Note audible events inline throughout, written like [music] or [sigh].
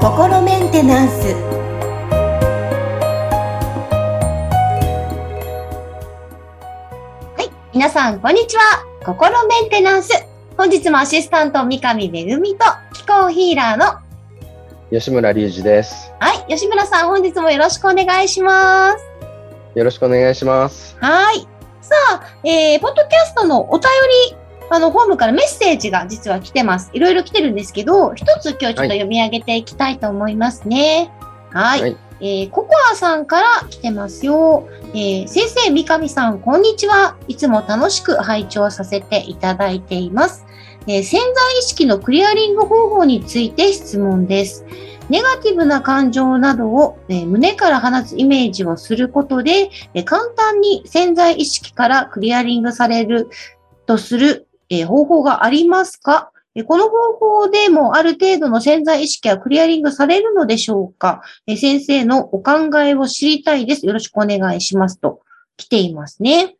心メンテナンスはい、皆さん、こんにちは。心メンテナンス。本日もアシスタント、三上めぐみと、気候ヒーラーの、吉村隆二です。はい、吉村さん、本日もよろしくお願いします。よろしくお願いします。はい。さあ、えー、ポッドキャストのお便り、あの、ホームからメッセージが実は来てます。いろいろ来てるんですけど、一つ今日ちょっと読み上げていきたいと思いますね。はい。はいえー、ココアさんから来てますよ。えー、先生、三上さん、こんにちは。いつも楽しく拝聴させていただいています。えー潜在意識のクリアリング方法について質問です。ネガティブな感情などを、えー胸から放つイメージをすることで、えー簡単に潜在意識からクリアリングされるとする、えー方法がありますか？えーこの方法でもある程度の潜在意識はクリアリングされるのでしょうか？えー先生のお考えを知りたいです。よろしくお願いしますと来ていますね。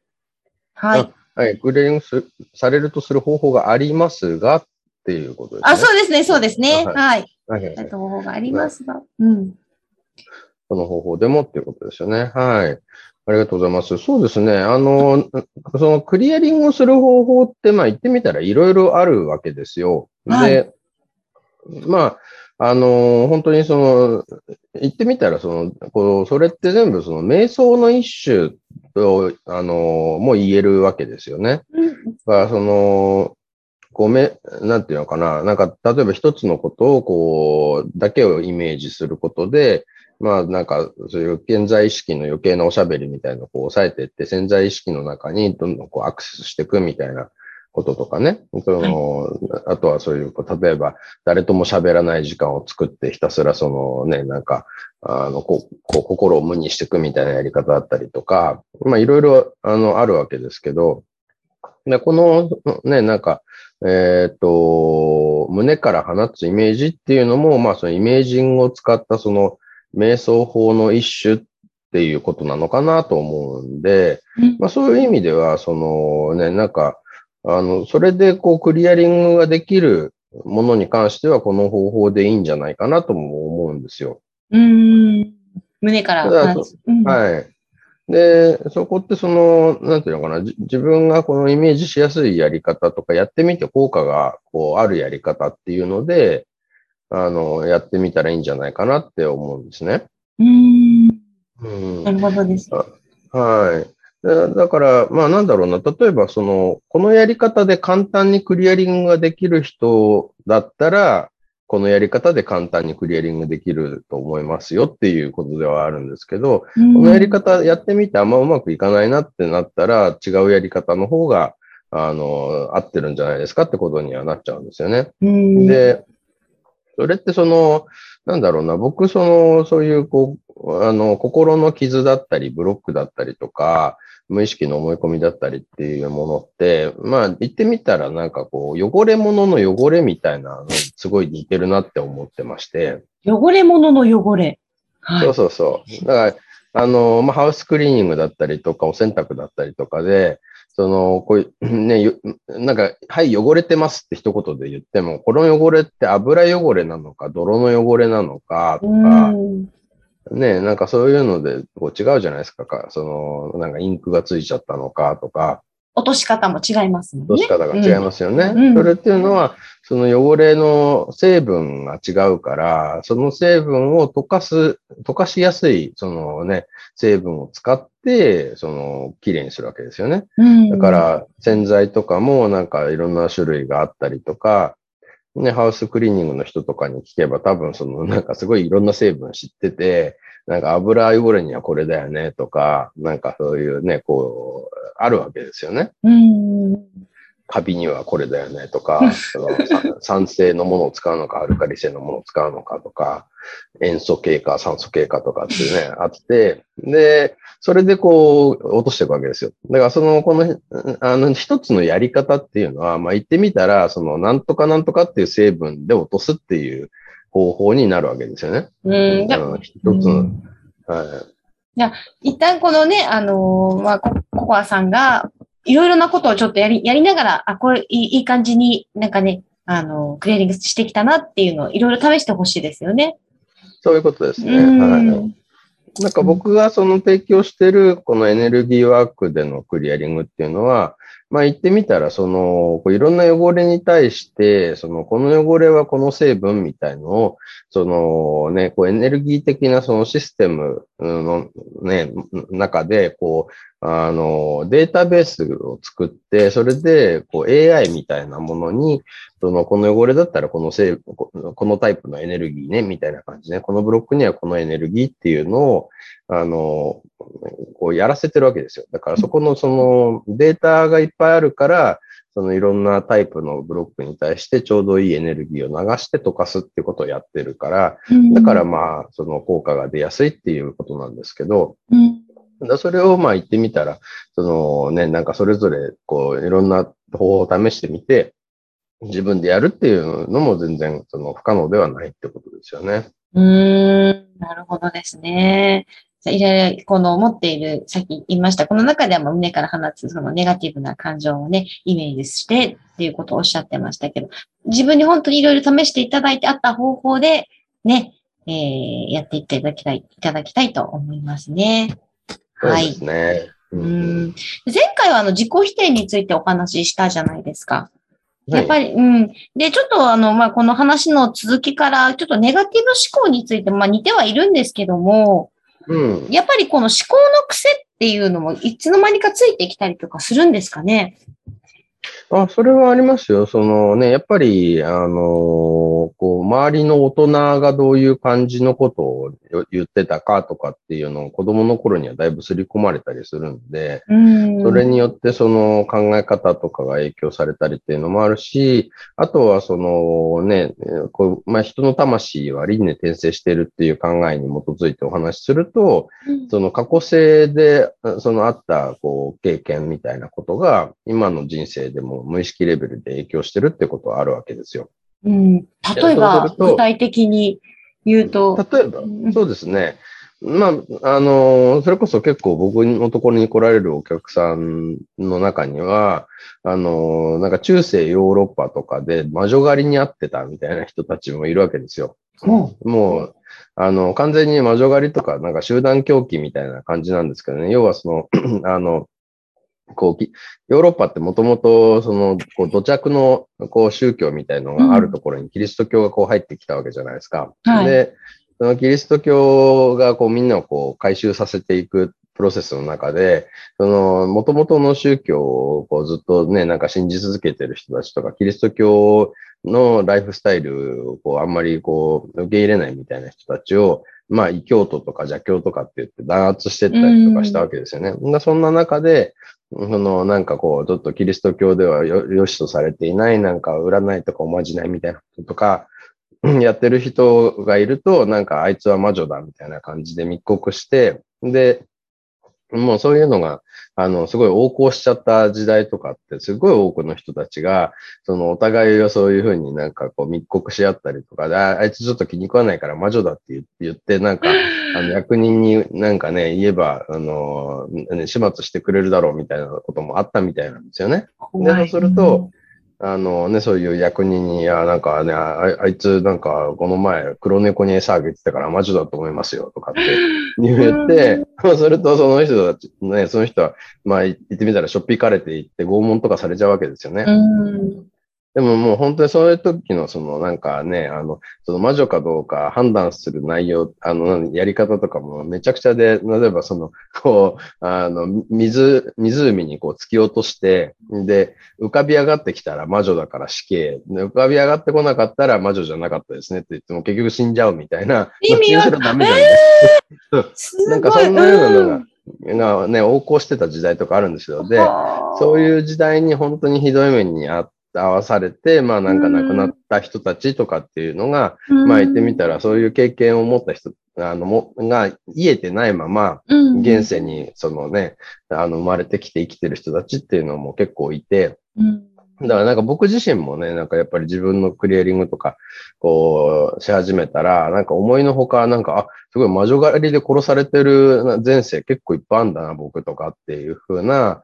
はい。はい、クリアリングすされるとする方法がありますがっていうことですね。あ、そうですね、そうですね。はいはい。はいはいはい方法がありますが。うん。この方法でもっていうことですよね。はい。ありがとうございます。そうですね。あの、そのクリアリングをする方法って、まあ言ってみたらいろいろあるわけですよ。はいで、まあ、あの、本当にその、言ってみたら、その、こう、それって全部その瞑想の一種と、あの、も言えるわけですよね。うんその、こうめ、なんていうのかな、なんか、例えば一つのことを、こう、だけをイメージすることで、まあ、なんか、そういう現在意識の余計なおしゃべりみたいなのをこう抑えていって、潜在意識の中にどんどんこうアクセスしていくみたいなこととかね。その、あとはそういう、例えば、誰とも喋らない時間を作って、ひたすらそのね、なんか、あの、こう、こう心を無にしていくみたいなやり方だったりとか、まあ、いろいろ、あの、あるわけですけど、で、この、ね、なんか、えっ、と、胸から放つイメージっていうのも、まあ、そのイメージングを使ったその瞑想法の一種っていうことなのかなと思うんで、うんまあ、そういう意味では、そのね、なんか、あの、それでこうクリアリングができるものに関しては、この方法でいいんじゃないかなとも思うんですよ。うーん。胸からただ話す。うんはい。で、そこってその、なんていうのかな、じ自分がこのイメージしやすいやり方とか、やってみて効果がこうあるやり方っていうので、あの、やってみたらいいんじゃないかなって思うんですね。うーん。うんな。るほどです。はい。だだから、まあなんだろうな、例えばその、このやり方で簡単にクリアリングができる人だったら、このやり方で簡単にクリアリングできると思いますよっていうことではあるんですけど、ここのやり方やってみてあんまうまくいかないなってなったら、違うやり方の方が、あの、合ってるんじゃないですかってことにはなっちゃうんですよね。うん、で、それってその、なんだろうな、僕、その、そういう、こう、あの、心の傷だったり、ブロックだったりとか、無意識の思い込みだったりっていうものって、まあ、言ってみたらなんかこう、汚れ物の汚れみたいなの、すごい似てるなって思ってまして、汚れ物の汚れ。はい。そうそうそう。だから、あの、まあ、ハウスクリーニングだったりとか、お洗濯だったりとかで、その、こういう、[laughs] ね、なんか、はい、汚れてますって一言で言っても、この汚れって油汚れなのか、泥の汚れなのか、とか、ね、なんかそういうので、こう違うじゃないですかか。その、なんかインクがついちゃったのか、とか、落とし方も違いますもんね。落とし方が違いますよね。うんうんそれっていうのは、その汚れの成分が違うから、その成分を溶かす、溶かしやすい、そのね、成分を使って、その、きれいにするわけですよね。うん。だか、ら、洗剤とかもなんかいろんな種類があったりとか、ね、ハウスクリーニングの人とかに聞けば多分そのなんかすごいいろんな成分知ってて、なんか油汚れにはこれだよねとか、なんかそういうね、こう、あるわけですよね。うん。カビにはこれだよねとか、そのさ酸性のものを使うのか、アルカリ性のものを使うのかとか、塩素系か酸素系かとかっていうね、あって、で、それでこう、落としていくわけですよ。だからその、この、あの、一つのやり方っていうのは、まあ言ってみたら、その、なんとかなんとかっていう成分で落とすっていう方法になるわけですよね。うん。じゃあうん一つの、はい。一旦このね、あのーまあ、コココアさんが、いろいろなことをちょっとやり、やりながら、あ、これいいいい感じになんかね、あの、クリアリングしてきたなっていうのをいろいろ試してほしいですよね。そういうことですね。うんはい。なんか僕がその提供してるこのエネルギーワークでのクリアリングっていうのは、まあ言ってみたら、その、こういろんな汚れに対して、その、この汚れはこの成分みたいのを、そのね、こうエネルギー的なそのシステムのね、中で、こう、あの、データベースを作って、それで、こう AI みたいなものに、その、この汚れだったらこの成分、ここのタイプのエネルギーね、みたいな感じね。このブロックにはこのエネルギーっていうのを、あの、こうやらせてるわけですよ。だからそこのそのデータがいっぱいあるから、そのいろんなタイプのブロックに対してちょうどいいエネルギーを流して溶かすっていうことをやってるから、だからまあ、その効果が出やすいっていうことなんですけど、うん、だそれをまあ言ってみたら、そのね、なんかそれぞれこういろんな方法を試してみて、自分でやるっていうのも全然その不可能ではないってことですよね。うーん、なるほどですね。いろいろ、この持っている、さっき言いました、この中ではもう胸から放つ、そのネガティブな感情をね、イメージしてっていうことをおっしゃってましたけど、自分に本当にいろいろ試していただいてあった方法で、ね、えー、やっていっていただきたい、いただきたいと思いますね。はいですね。ううんん前回はあの自己否定についてお話ししたじゃないですか。やっぱり、り、うん。で、ちょっとあの、まあ、この話の続きから、ちょっとネガティブ思考について、まあ、似てはいるんですけども、うん。やっぱりこの思考の癖っていうのも、いつの間にかついてきたりとかするんですかね？あ、それはありますよ。そのね、やっぱり、あのこう、周りの大人がどういう感じのことを言ってたかとかっていうのを子供の頃にはだいぶ刷り込まれたりするんで、うん。それによってその考え方とかが影響されたりっていうのもあるし、あとはそのね、えーこうまあ、人の魂は輪廻転生してるっていう考えに基づいてお話しすると、うんその過去性で、あそのあったこう経験みたいなことが今の人生でも無意識レベルで影響してるってことはあるわけですよ。うん。例えば具体的に言うと、例えばうん、そうですね。まあ、あの、それこそ結構僕のところに来られるお客さんの中には、あの、なんか中世ヨーロッパとかで魔女狩りにあってたみたいな人たちもいるわけですよ。ももう、あの、完全に魔女狩りとか、なんか集団狂気みたいな感じなんですけどね。要はその、[clears throat] あの、こうき、ヨーロッパってもともと、その、こう、土着の、こう、宗教みたいのがあるところにキリスト教がこう入ってきたわけじゃないですか。はいで、そのキリスト教がこう、みんなをこう、回収させていくプロセスの中で、その、もともとの宗教をこう、ずっとね、なんか信じ続けてる人たちとか、キリスト教のライフスタイルをこう、あんまりこう、受け入れないみたいな人たちを、まあ、異教徒とか邪教とかって言って弾圧してったりとかしたわけですよね。でそんな中で、その、なんかこう、ちょっとキリスト教では良しとされていない、なんか占いとかおまじないみたいなこととか、[laughs] やってる人がいると、なんかあいつは魔女だみたいな感じで密告して、で、もうそういうのが、あの、すごい横行しちゃった時代とかって、すごい多くの人たちが、そのお互いをそういうふうになんかこう密告し合ったりとかで、ああいつちょっと気に食わないから魔女だって言って、言ってなんか、[laughs] あの役人になんかね、言えば、あの、ね始末してくれるだろうみたいなこともあったみたいなんですよね。でそうすると、あのね、そういう役人に、いや、なんかね、ああいつなんかこの前黒猫に餌あげてたから魔女だと思いますよとかって [laughs] 言って、そうするとその人たち、ね、その人は、まあ言ってみたらしょっぴかれていって拷問とかされちゃうわけですよね。うん。でももう本当にそういう時のそのなんかね、あの、その魔女かどうか判断する内容、あの、やり方とかもめちゃくちゃで、例えばその、こう、あの、水、湖にこう突き落として、で、浮かび上がってきたら魔女だから死刑、で浮かび上がってこなかったら魔女じゃなかったですねって言っても結局死んじゃうみたいな。意味わどっちにしろダメなんで。すごい。なんかそんなようなのがうんがね、横行してた時代とかあるんですよ。で、そういう時代に本当にひどい目にあ合わされて、まあなんか亡くなった人たちとかっていうのが、まあ言ってみたらそういう経験を持った人、あの、も、が癒えてないまま、うん、現世にそのね、あの生まれてきて生きてる人たちっていうのも結構いて、うん。だからなんか僕自身もね、なんかやっぱり自分のクリアリングとか、こう、し始めたら、なんか思いのほか、なんか、あ、すごい魔女狩りで殺されてる前世結構いっぱいあるんだな、僕とかっていうふうな。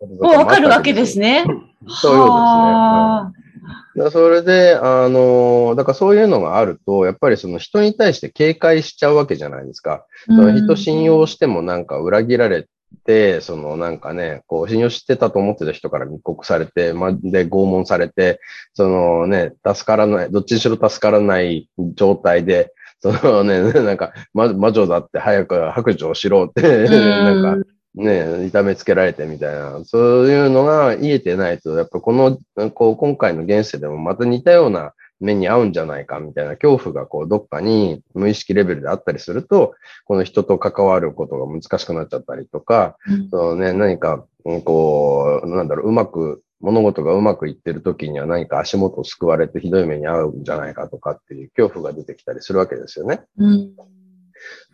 もうわかるわけですね。[laughs] そういうですね。それで、あの、だからそういうのがあると、やっぱりその人に対して警戒しちゃうわけじゃないですか。その人信用してもなんか裏切られて、そのなんかね、こう信用してたと思ってた人から密告されて、まで拷問されて、そのね、助からない、どっちにしろ助からない状態で、そのね、なんか、魔女だって早く白状しろって [laughs] なんか、ね、痛めつけられてみたいな、そういうのが言えてないと、やっぱこの、こう、今回の現世でもまた似たような目に合うんじゃないかみたいな恐怖がこう、どっかに無意識レベルであったりすると、この人と関わることが難しくなっちゃったりとか、うん、そのね、何か、こう、なんだろう、うまく、物事がうまくいってる時には何か足元を救われてひどい目に遭うんじゃないかとかっていう恐怖が出てきたりするわけですよね。うん、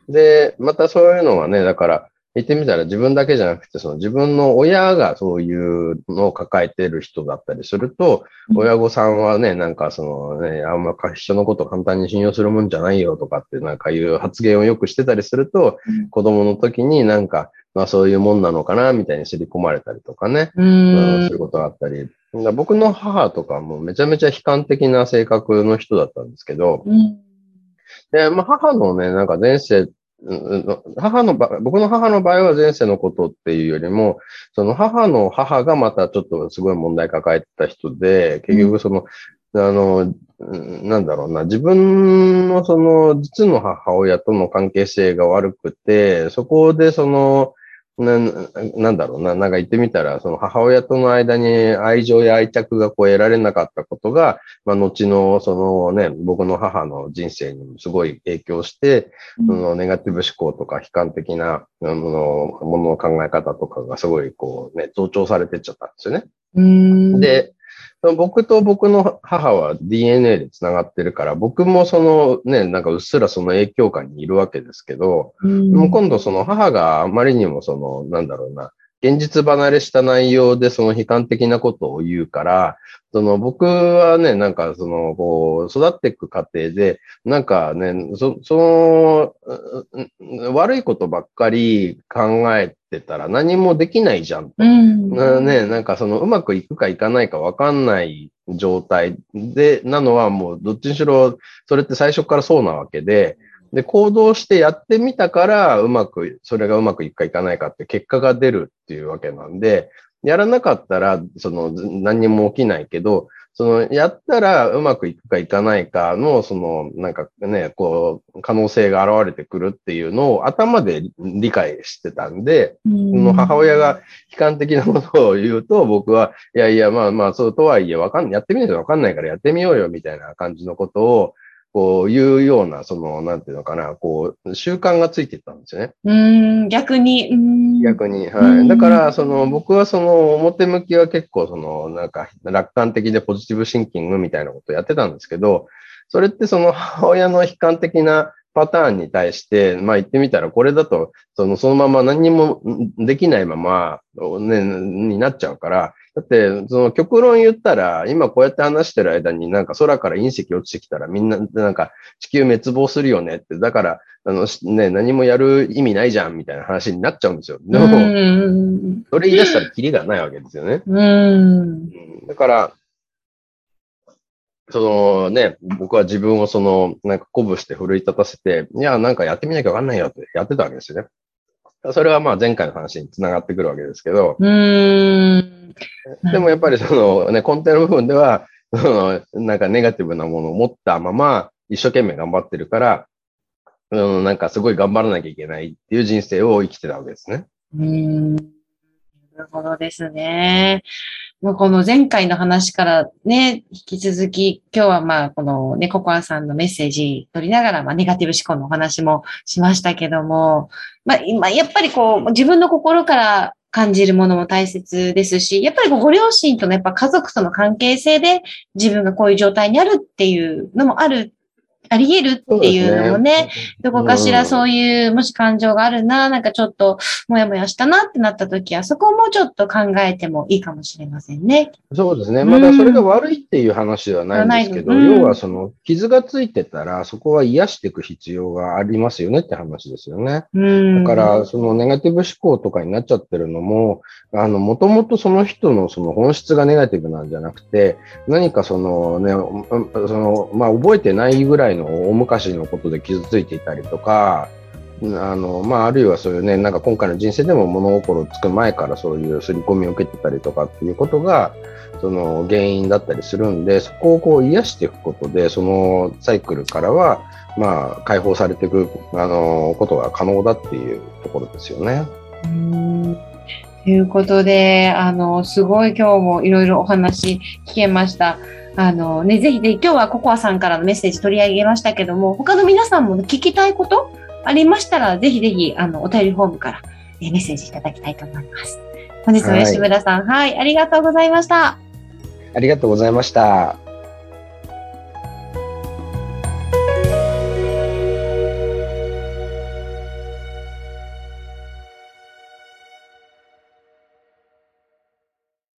で、またそういうのはね、だから、言ってみたら自分だけじゃなくて、その自分の親がそういうのを抱えている人だったりすると、親御さんはね、なんかそのね、あんま人のこと簡単に信用するもんじゃないよとかってなんかいう発言をよくしてたりすると、子供の時になんか、まあそういうもんなのかな、みたいに刷り込まれたりとかね、うん、することがあったり。僕の母とかもめちゃめちゃ悲観的な性格の人だったんですけど、うん、で、まあ母のね、なんか前世母の場僕の母の場合は前世のことっていうよりも、その母の母がまたちょっとすごい問題抱えてた人で、結局その、うん、あの、なんだろうな、自分のその実の母親との関係性が悪くて、そこでその、ななんだろうな、なんか言ってみたら、その母親との間に愛情や愛着がこう得られなかったことが、まあ、後のそのね、僕の母の人生にもすごい影響して、そのネガティブ思考とか悲観的なものものの考え方とかがすごいこうね、増長されてっちゃったんですよね。で、僕と僕の母は DNA で繋がってるから、僕もそのね、なんかうっすらその影響下にいるわけですけど、うん、もう今度その母があまりにもその、なんだろうな、現実離れした内容でその悲観的なことを言うから、その僕はね、なんかその、こう、育っていく過程で、なんかね、そその、悪いことばっかり考えてたら何もできないじゃん。うん、ね、なんかその、うまくいくかいかないかわかんない状態で、なのはもう、どっちにしろ、それって最初からそうなわけで、で、行動してやってみたから、うまく、それがうまくいくかいかないかって結果が出るっていうわけなんで、やらなかったら、その、何にも起きないけど、その、やったらうまくいくかいかないかの、その、なんかね、こう、可能性が現れてくるっていうのを頭で理解してたんで、その母親が悲観的なことを言うと、僕は、いやいや、まあまあ、そうとはいえ、わかん、やってみないとわかんないからやってみようよ、みたいな感じのことを、こういうような、その、なんていうのかな、こう、習慣がついていったんですよね。うん、逆に。逆に、はい。だから、その、僕はその、表向きは結構、その、なんか、楽観的でポジティブシンキングみたいなことをやってたんですけど、それってその、母親の悲観的なパターンに対して、まあ言ってみたら、これだと、その、そのまま何にもできないまま、ね、になっちゃうから、だって、その極論言ったら、今こうやって話してる間になんか空から隕石落ちてきたらみんななんか地球滅亡するよねって、だから、あの、ね、何もやる意味ないじゃんみたいな話になっちゃうんですよ。でも、それ言い出したらキリがないわけですよね。うん、だから、そのね、僕は自分をその、なんか鼓舞して奮い立たせて、いや、なんかやってみなきゃわかんないよってやってたわけですよね。それはまあ前回の話につながってくるわけですけど、うんでもやっぱりそのね、根底の部分では、そのなんかネガティブなものを持ったまま一生懸命頑張ってるから、うん、なんかすごい頑張らなきゃいけないっていう人生を生きてたわけですね。うんなるほどですね。もうこの前回の話からね、引き続き、今日はまあ、このね、ココアさんのメッセージ取りながら、まあ、ネガティブ思考のお話もしましたけども、まあ、今、やっぱりこう、自分の心から感じるものも大切ですし、やっぱりご両親とのやっぱ家族との関係性で自分がこういう状態にあるっていうのもあるあり得るっていうのもね、どこかしらそういう、もし感情があるな、なんかちょっともやもやしたなってなった時は、そこをもうちょっと考えてもいいかもしれませんね。そうですね。まだそれが悪いっていう話ではないんですけど、うん要はその傷がついてたら、そこは癒していく必要がありますよねって話ですよね。うん。だから、そのネガティブ思考とかになっちゃってるのも、あの、もともとその人のその本質がネガティブなんじゃなくて、何かそのね、うんその、まあ、覚えてないぐらいの大昔のことで傷ついていたりとか、あの、まあ、あるいはそういうね、なんか今回の人生でも物心つく前からそういう刷り込みを受けてたりとかっていうことが、その原因だったりするんで、そこをこう癒していくことで、そのサイクルからは、まあ、解放されていく、あの、ことが可能だっていうところですよね。ということで、あの、すごい今日もいろいろお話聞けました。あのね、ぜひで、今日はココアさんからのメッセージ取り上げましたけども、他の皆さんも聞きたいことありましたら、ぜひぜひ、あの、お便りフォームからえメッセージいただきたいと思います。本日も吉村さん、はい、ありがとうございました。ありがとうございました。